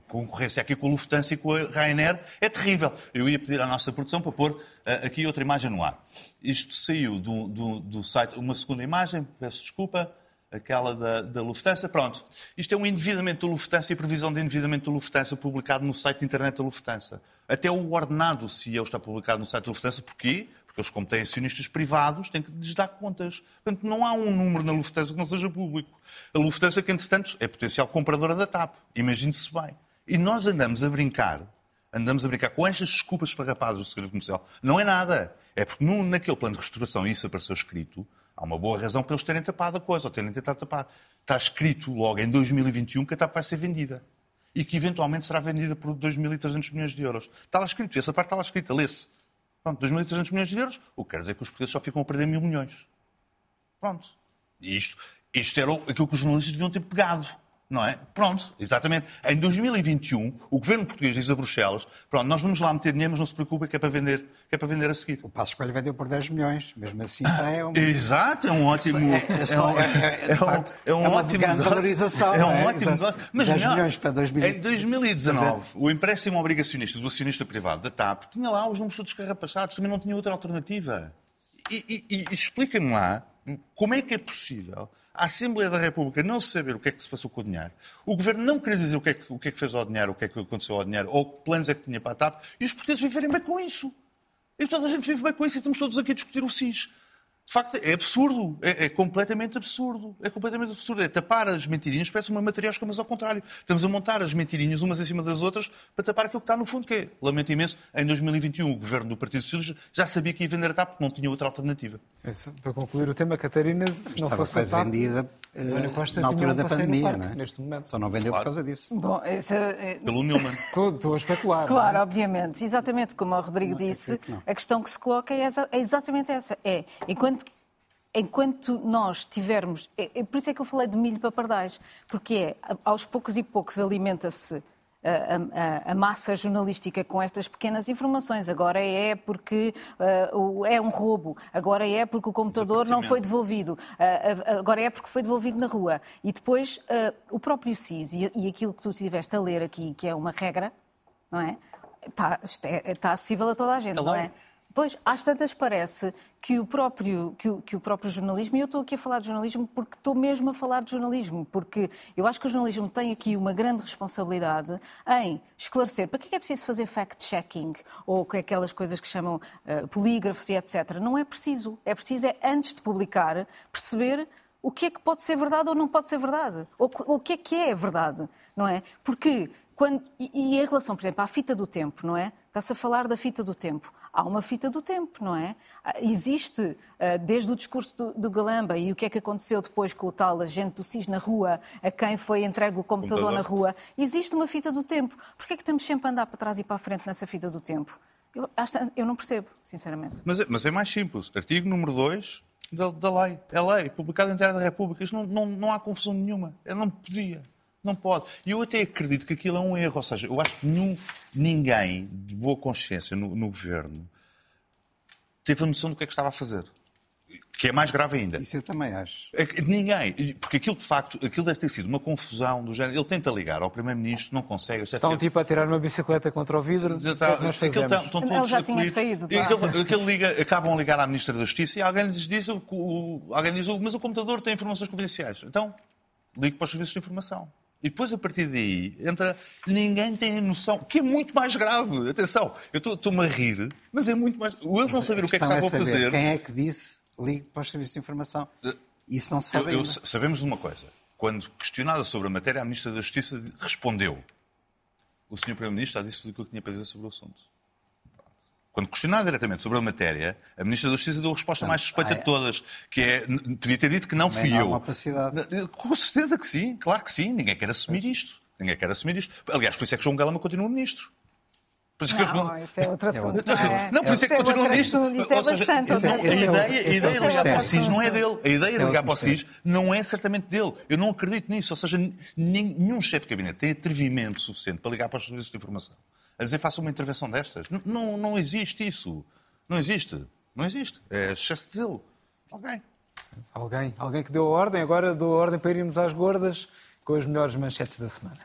concorrência aqui com a Lufthansa e com a Ryanair é terrível. Eu ia pedir à nossa produção para pôr eh, aqui outra imagem no ar. Isto saiu do, do, do site, uma segunda imagem, peço desculpa, aquela da, da Lufthansa. Pronto. Isto é um endividamento da Lufthansa e previsão de endividamento da Lufthansa publicado no site de internet da Lufthansa. Até o ordenado CEO está publicado no site da Lufthansa. Porquê? Porque eles, como têm acionistas privados, têm que lhes dar contas. Portanto, não há um número na Lufthansa que não seja público. A Lufthansa, que, entretanto, é potencial compradora da TAP. Imagine-se bem. E nós andamos a brincar, andamos a brincar com estas desculpas farrapadas do segredo comercial. Não é nada. É porque no, naquele plano de restauração, isso apareceu escrito, há uma boa razão para eles terem tapado a coisa, ou terem tentado tapar. Está escrito logo em 2021 que a TAP vai ser vendida. E que eventualmente será vendida por 2.300 milhões de euros. Está lá escrito, essa parte está lá escrita, lê-se. Pronto, 2.300 milhões de euros, o que quer dizer que os portugueses só ficam a perder mil milhões. Pronto. E isto, isto era aquilo que os jornalistas deviam ter pegado. Não é? Pronto, exatamente. Em 2021, o governo português diz a Bruxelas: pronto, nós vamos lá meter dinheiro, mas não se preocupe, que é para vender, que é para vender a seguir. O Passo Escolha vendeu por 10 milhões, mesmo assim é um... Exato, é um ótimo. É, é só- um- é- é- um- facto, é um é uma ótimo valorização, É um é? ótimo negócio. Mas 10 não, milhões para 2000. Em 2019, o empréstimo obrigacionista do acionista privado da TAP tinha lá os números todos carrapachados, também não tinha outra alternativa. E, e, e explica-me lá, Como é que é possível a Assembleia da República não saber o que é que se passou com o dinheiro, o Governo não querer dizer o que é que, o que, é que fez ao dinheiro, o que é que aconteceu ao dinheiro, ou que planos é que tinha para a TAP, e os portugueses viverem bem com isso. E toda a gente vive bem com isso e estamos todos aqui a discutir o SIS. De facto, é absurdo. É, é, completamente absurdo. É completamente absurdo. É tapar as mentirinhas, parece uma matriosca, mas ao contrário. Estamos a montar as mentirinhas umas em cima das outras para tapar aquilo que está no fundo, que é, lamento imenso, em 2021 o governo do Partido Socialista já sabia que ia vender a TAP porque não tinha outra alternativa. Isso, para concluir o tema, Catarina, se não Estava fosse quase a TAP, vendida Costa na altura da pandemia, parque, não é? neste momento. Só não vendeu Claro. por causa disso. Bom, isso, é- Pelo Newman. [laughs] Estou, a especular. Claro, não é? obviamente. Exatamente como o Rodrigo Não, disse, que não. a questão que se coloca é, exa- é exatamente essa. É, enquanto, enquanto nós tivermos... É, é por isso é que eu falei de milho para pardais, porque é, aos poucos e poucos alimenta-se a, a- a massa jornalística com estas pequenas informações. Agora é porque o- é um roubo, agora é porque o computador não foi devolvido, ah, agora é porque foi devolvido na rua. E depois o próprio SIS e, e aquilo que tu estiveste a ler aqui, que é uma regra, não é? Está, é- está acessível a toda a gente, não é? Pois, às tantas parece que o, próprio, que, o, que o próprio jornalismo, e eu estou aqui a falar de jornalismo porque estou mesmo a falar de jornalismo, porque eu acho que o jornalismo tem aqui uma grande responsabilidade em esclarecer para que é é preciso fazer fact-checking ou é aquelas coisas que chamam eh, polígrafos e etc. Não é preciso. É preciso, é, antes de publicar, perceber o que é que pode ser verdade ou não pode ser verdade. Ou co- o que é que é verdade, não é? Porque quando, e, e em relação, por exemplo, à fita do tempo, não é? Está-se a falar da fita do tempo. Há uma fita do tempo, não é? Ah, Existe, ah, desde o discurso do, do Galamba e o que é que aconteceu depois com o tal agente do SIS na rua, a quem foi entregue o computador, Computador. na rua, existe uma fita do tempo. Porquê é que temos sempre a andar para trás e para a frente nessa fita do tempo? Eu, eu não percebo, sinceramente. Mas é, mas é mais simples. Artigo número 2 da, da lei. É lei, publicado em Diário da República. Isto não, não, não há confusão nenhuma. Eu não podia. Não pode. E eu até acredito que aquilo é um erro. Ou seja, eu acho que nenhum, ninguém de boa consciência no, no governo teve a noção do que é que estava a fazer. Que é mais grave ainda. Isso eu também acho. É Ninguém. Porque aquilo, de facto, aquilo deve ter sido uma confusão do género. Ele tenta ligar ao Primeiro-Ministro, não consegue. Está um tipo a tirar uma bicicleta contra o vidro. Que é que nós aquilo fazemos? tá- estão Ele todos já tinha aflitos. saído E aquele- aquele liga- acabam a ligar à Ministra da Justiça e alguém lhes diz, o- o- alguém diz mas o computador tem informações confidenciais. Então, ligue para os serviços de informação. E depois, a partir daí, entra. Ninguém tem a noção, que é muito mais grave. Atenção, eu estou- estou-me a rir, mas é muito mais. O eu não saber o que é que questão estavam a fazer. Quem é que disse ligue para os serviços de informação? Isso não se sabe Eu- eu- sabemos de uma coisa. Quando questionada sobre a matéria, a Ministra da Justiça respondeu. O Sr. Primeiro-Ministro já disse tudo o que eu tinha para dizer sobre o assunto. Quando questionada diretamente sobre a matéria, a Ministra da Justiça deu a resposta mais suspeita de todas, que é, podia ter dito que não Também fui não eu. opacidade. Com certeza que sim, claro que sim. Ninguém quer assumir isto. Ninguém quer assumir isto. Aliás, por isso é que João Galama continua Ministro. Por isso que eu- Não, isso é outro assunto. outro Não, é? Não, por isso é que Isso continua nisto. assunto, Isso é Ou seja, bastante esse é- outro a assunto. é ideia, a é de ligar para o. SIS não é dele. A ideia de é ligar para o SIS não é certamente dele. Eu não acredito nisso. Ou seja, nenhum chefe de gabinete tem atrevimento suficiente para ligar para os serviços de informação a dizer faça uma intervenção destas. N- Não, não existe isso. Não existe. Não existe. É excesso de zelo. Alguém. Alguém, alguém que deu a ordem, agora deu a ordem para irmos às gordas com as melhores manchetes da semana.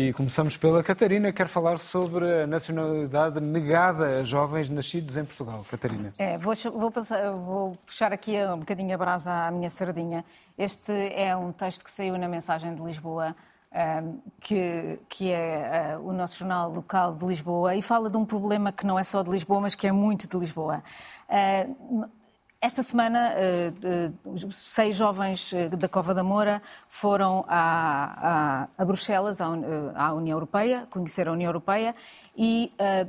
E começamos pela Catarina, quer falar sobre a nacionalidade negada a jovens nascidos em Portugal. Catarina. É, vou, vou passar- vou puxar aqui um bocadinho a brasa à minha sardinha. Este é um texto que saiu na mensagem de Lisboa, ahm, que, que é ah, o nosso jornal local de Lisboa, e fala de um problema que não é só de Lisboa, mas que é muito de Lisboa. Esta semana, eh, eh, seis jovens eh, da Cova da Moura foram a, a- a Bruxelas, à, Un- à União Europeia, conhecer a União Europeia e eh,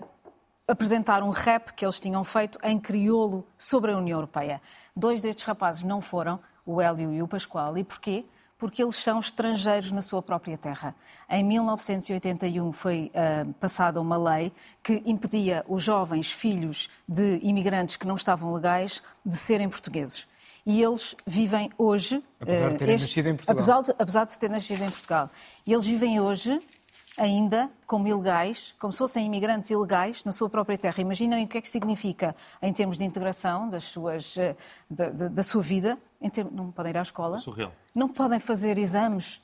apresentar um rap que eles tinham feito em crioulo sobre a União Europeia. Dois destes rapazes não foram, o Hélio e o Pascoal. E porquê? Porque eles são estrangeiros na sua própria terra. Em 1981 foi ah, passada uma lei que impedia os jovens filhos de imigrantes que não estavam legais de serem portugueses. E eles vivem hoje. Apesar de terem nascido em Portugal. apesar de- apesar de ter nascido em Portugal. E eles vivem hoje ainda como ilegais, como se fossem imigrantes ilegais na sua própria terra. Imaginem o que é que significa em termos de integração das suas, eh, da, da- da sua vida. Em termos- não podem ir à escola, Surreal. não podem fazer exames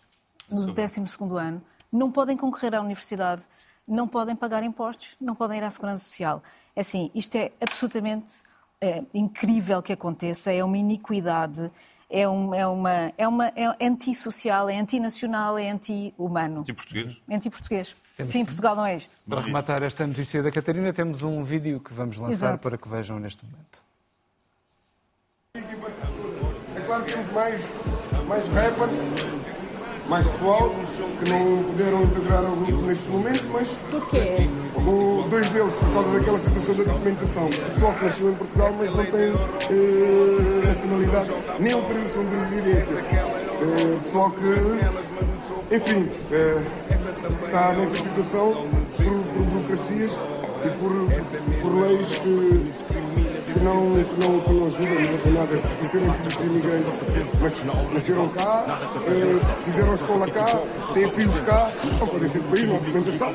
no Surreal. 12º ano, não podem concorrer à universidade. não podem pagar impostos, não podem ir à Segurança Social. É assim, isto é absolutamente é, incrível que aconteça, é uma iniquidade, é, um, é uma, é uma é antissocial, é antinacional, é anti-humano. Anti-português? Anti-português. Sim, Portugal não é isto. Para rematar esta notícia da Catarina, temos um vídeo que vamos lançar Exato. para que vejam neste momento. Claro que temos mais, mais rappers, mais pessoal que não puderam integrar ao grupo neste momento, mas Porquê? o, dois deles por causa daquela situação da documentação. Pessoal que nasceu em Portugal, mas não tem eh, nacionalidade nem autorização de residência. Eh, pessoal que, enfim, eh, está nessa situação por, por burocracias e por, por leis que que não, que não, que não ajudam, não ajudam nada a serem filhos de imigrantes, mas nasceram cá, eh, fizeram a escola cá, têm filhos cá, não podem ser do país, não há documentação.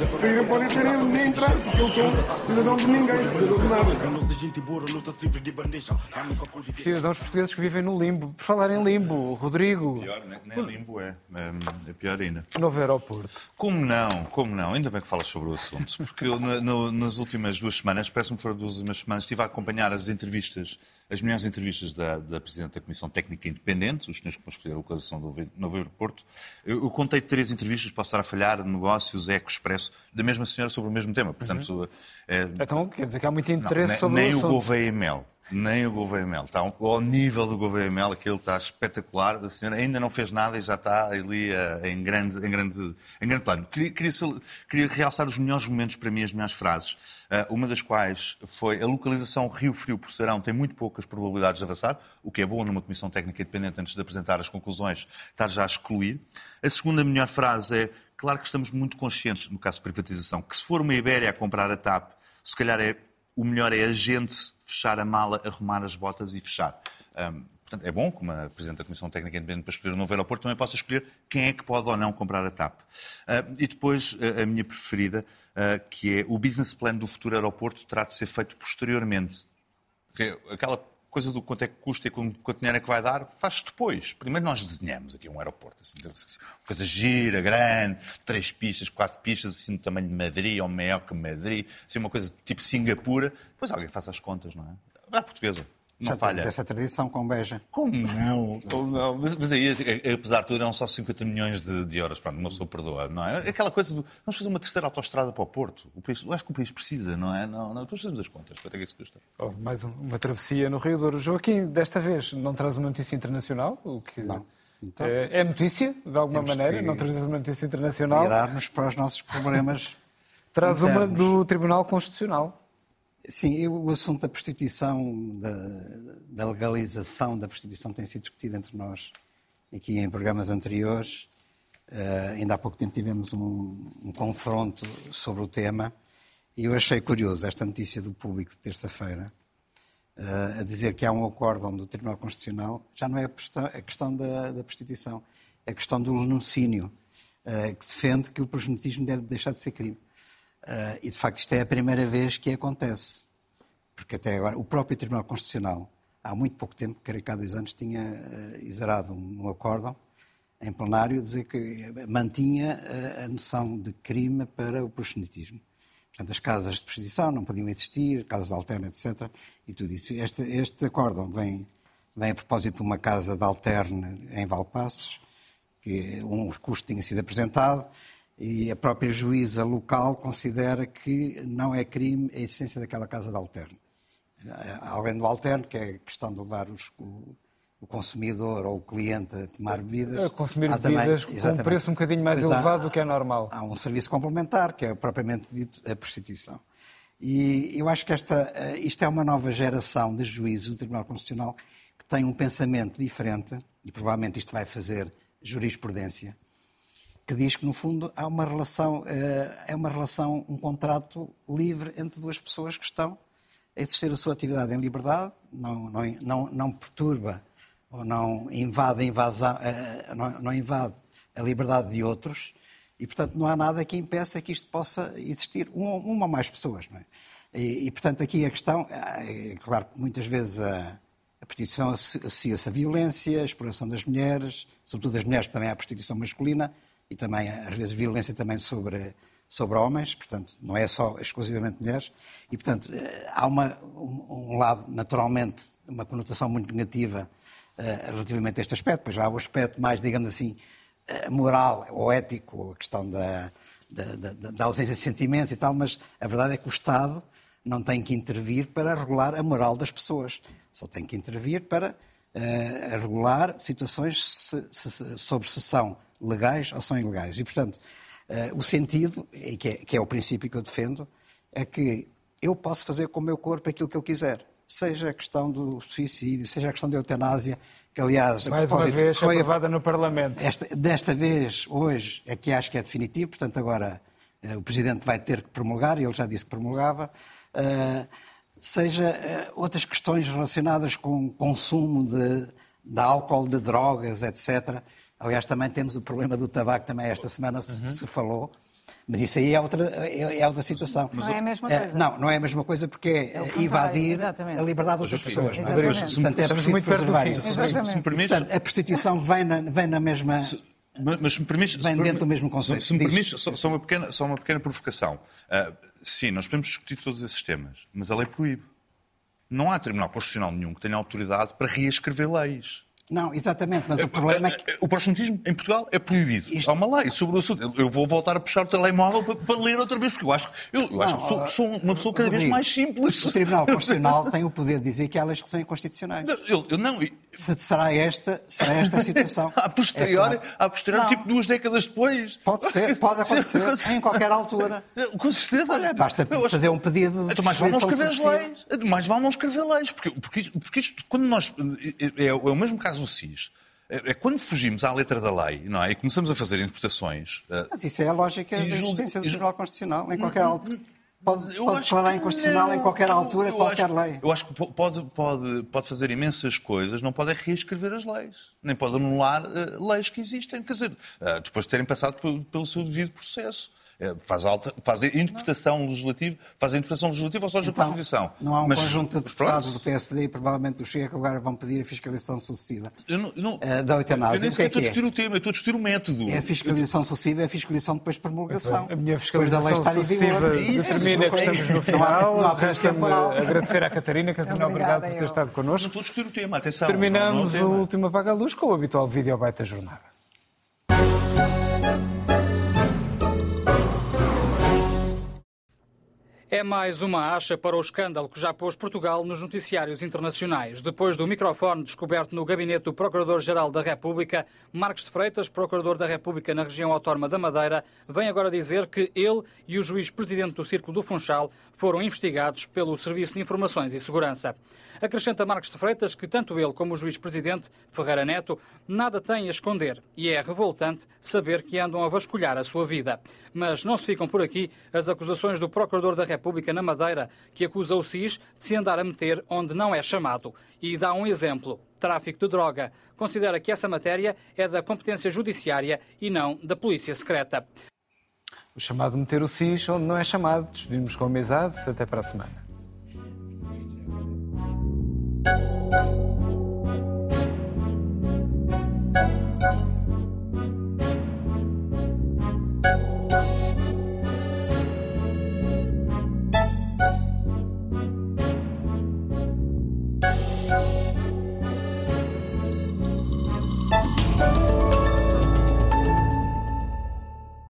Se saírem podem ter nem entrar, porque eles são cidadão de ninguém, cidadão de nada. Cidadãos portugueses que vivem no limbo. Por falar em limbo, Rodrigo, Pior, nem, nem limbo é. É, é pior ainda. novo aeroporto. Como não? Como não? Ainda bem que falas sobre o assunto. Porque eu, na- no- nas últimas duas semanas, parece-me que foram duas últimas semanas, estive a acompanhar as entrevistas, as melhores entrevistas da, da Presidente da Comissão Técnica Independente, os senhores que vão escolher a localização do novo aeroporto. Eu, eu contei três entrevistas, posso estar a falhar, negócios, eco, expresso, da mesma senhora sobre o mesmo tema. Portanto, é, Então, quer dizer que há muito não, interesse nem, sobre nem o o. Gouveia Mel. Nem o Gouveia. Está ao- nível do Gouveia Mel, aquilo está espetacular. A senhora ainda não fez nada e já está ali eh, em, grande, em, grande, em grande plano. Queria, queria, queria realçar os melhores momentos para mim, as melhores frases. Eh, uma das quais foi a localização Rio Frio por Serão tem muito poucas probabilidades de avançar, o que é bom numa comissão técnica independente antes de apresentar as conclusões, estar já a excluir. A segunda melhor frase é Claro que estamos muito conscientes, no caso de privatização, que se for uma Ibéria a comprar a TAP, se calhar é, o melhor é a gente fechar a mala, arrumar as botas e fechar. Ahm, portanto, é bom que uma Presidente da Comissão Técnica Independente para escolher o novo aeroporto também possa escolher quem é que pode ou não comprar a TAP. Ahm, e depois, a, minha preferida, ah, que é o business plan do futuro aeroporto terá de ser feito posteriormente. Porque aquela coisa do quanto é que custa e quanto dinheiro é que vai dar, faz depois. Primeiro nós desenhamos aqui um aeroporto, assim, uma coisa gira, grande, três pistas, quatro pistas, assim, do tamanho de Madrid ou maior que Madrid, assim, uma coisa tipo Singapura. Depois alguém faz as contas, não é? É portuguesa. Não Já falha. essa tradição com Beja. Como não? Como não? Mas, mas aí, apesar de tudo, eram só 50 milhões de, de euros. Pronto, uma pessoa perdoa, não é? Aquela coisa do. Vamos fazer uma terceira autoestrada para o Porto. O país, eu acho que o país precisa, não é? Não, não. Depois fazemos as contas. Quanto é que isso custa? Oh, mais um- uma travessia no Rio Douro. Joaquim, desta vez não traz uma notícia internacional? O que Não. Então, é, é notícia, de alguma maneira? Não trazes uma notícia internacional? virar-nos para os nossos problemas. [laughs] Traz uma internos. do Tribunal Constitucional. Sim, eu- o assunto da prostituição, da, da legalização da prostituição tem sido discutido entre nós aqui em programas anteriores. Eh, ainda há pouco tempo tivemos um, um confronto sobre o tema e eu achei curioso esta notícia do público de terça-feira eh, a dizer que há um acórdão do Tribunal Constitucional. Já não é a questão, da, da prostituição, é a questão do lenocínio, eh, que defende que o proselitismo deve deixar de ser crime. Ah, e de facto isto é a primeira vez que acontece. Porque até agora o próprio Tribunal Constitucional, há muito pouco tempo, creio que há dois anos, tinha ah, exerado um, um acórdão em plenário dizer que mantinha ah, a noção de crime para o proselitismo. Portanto, as casas de prostituição não podiam existir, casas alternas, etc. E tudo isso. Este, este acórdão vem, vem a propósito de uma casa de alterne em Valpassos, que um recurso tinha sido apresentado e a própria juíza local considera que não é crime a essência daquela casa de alterno. Eh, Além do alterno, que é a questão de levar os- o, o consumidor ou o cliente a tomar bebidas. A consumir há também- bebidas com um preço um bocadinho mais Pois há- elevado do que é normal. Há um serviço complementar, que é propriamente dito a prostituição. E eu acho que esta, eh, isto é uma nova geração de juízes do Tribunal Constitucional que tem um pensamento diferente, e provavelmente isto vai fazer jurisprudência, que diz que, no fundo, há uma relação, eh, é uma relação, um contrato livre entre duas pessoas que estão a exercer a sua atividade em liberdade, não, não, não, não perturba ou não invade, a invasão, eh, não, invade a liberdade de outros e, portanto, não há nada que impeça que isto possa existir um, uma ou mais pessoas. Não é? e, e, portanto, aqui a questão, é claro que muitas vezes a, a prostituição associa-se à violência, à exploração das mulheres, sobretudo das mulheres, também há a prostituição masculina, e também, às vezes, violência também sobre, sobre homens, portanto, não é só exclusivamente mulheres, e, portanto, eh, há uma, um, um lado, naturalmente, uma conotação muito negativa uh, relativamente a este aspecto, pois há o aspecto mais, digamos assim, uh, moral ou ético, a questão da, da, da, da, ausência de sentimentos e tal, mas a verdade é que o Estado não tem que intervir para regular a moral das pessoas, só tem que intervir para uh, regular situações se, se, sobre se são legais ou são ilegais. E, portanto, Uh, o sentido, e que é, que é o princípio que eu defendo, é que eu posso fazer com o meu corpo aquilo que eu quiser. Seja a questão do suicídio, seja a questão da eutanásia, que aliás... Mais uma vez foi aprovada no Parlamento. Esta, desta vez, hoje, é que acho que é definitivo, portanto agora uh, o Presidente vai ter que promulgar, e ele já disse que promulgava, uh, seja outras questões relacionadas com consumo de, de álcool, de drogas, etc., Aliás, também temos o problema do tabaco, também esta semana uhum. se, falou. Mas isso aí é outra, é, é outra situação. Não é a mesma coisa. É, não, não é a mesma coisa porque é, é invadir Exatamente. a liberdade de outras pessoas. Não é? Portanto, é preciso muito preservar isso. Se me permites... Portanto, a prostituição vem na, vem na mesma... Se, mas se me permites... Vem dentro do mesmo conceito. Se me permites, só, só, uma pequena, só uma pequena provocação. Uh, sim, nós podemos discutir todos esses temas, mas a lei proíbe. Não há tribunal constitucional nenhum que tenha autoridade para reescrever leis. Não, exatamente, mas o problema é que... O proxenetismo em Portugal é proibido. Isto... Há uma lei sobre o assunto. Eu vou voltar a puxar o telemóvel para, para ler outra vez, porque eu acho, eu, eu acho que sou, sou, uma pessoa cada vez mais simples. O Tribunal Constitucional tem o poder de dizer que há leis que são inconstitucionais. Não, eu, eu não... Se, será, esta, será esta a situação. [laughs] a posteriori, é claro. a posteriori tipo duas décadas depois. Pode ser, pode [laughs] acontecer, em qualquer altura. Com certeza. Olha, basta fazer um pedido de mais vale não escrever leis. Mais vale não escrever leis, porque, porque, porque isto, quando nós... É, é o mesmo caso do SIS é, é quando fugimos à letra da lei não é? e começamos a fazer interpretações. Eh, Mas isso é a lógica da existência do Tribunal Constitucional, em qualquer altura. Pode, pode declarar inconstitucional não, em qualquer altura, qualquer acho, lei. Eu acho que pode, pode, pode fazer imensas coisas, não pode é reescrever as leis, nem pode anular uh, leis que existem, quer dizer, uh, depois de terem passado pelo, pelo seu devido processo. É, faz, alta, faz a interpretação legislativa, faz a interpretação legislativa ou seja então, a Constituição. Não há um Mas, conjunto de deputados pronto. do PSD e provavelmente do Chega que agora vão pedir a fiscalização sucessiva eu não, eu não, uh, da eutanásia. Eu nem sequer é estou a discutir o tema, eu estou a discutir o método. É a fiscalização sucessiva, é a fiscalização depois de promulgação. A minha fiscalização sucessiva determina que estamos no final. Não há, não há agradecer à Catarina. Catarina, obrigado por ter estado connosco. Não estou a discutir o tema, atenção. Terminamos o último Apaga a Luz com o habitual vídeo ao baita jornada. É mais uma acha para o escândalo que já pôs Portugal nos noticiários internacionais. Depois do microfone descoberto no gabinete do Procurador-Geral da República, Marcos de Freitas, Procurador da República na região autónoma da Madeira, vem agora dizer que ele e o juiz-presidente do Círculo do Funchal foram investigados pelo Serviço de Informações e Segurança. Acrescenta Marcos de Freitas que tanto ele como o juiz-presidente, Ferreira Neto, nada têm a esconder e é revoltante saber que andam a vasculhar a sua vida. Mas não se ficam por aqui as acusações do Procurador da República na Madeira, que acusa o SIS de se andar a meter onde não é chamado. E dá um exemplo: tráfico de droga. Considera que essa matéria é da competência judiciária e não da polícia secreta. O chamado meter o SIS onde não é chamado. Despedimos com amizade. Até para a semana. Thank you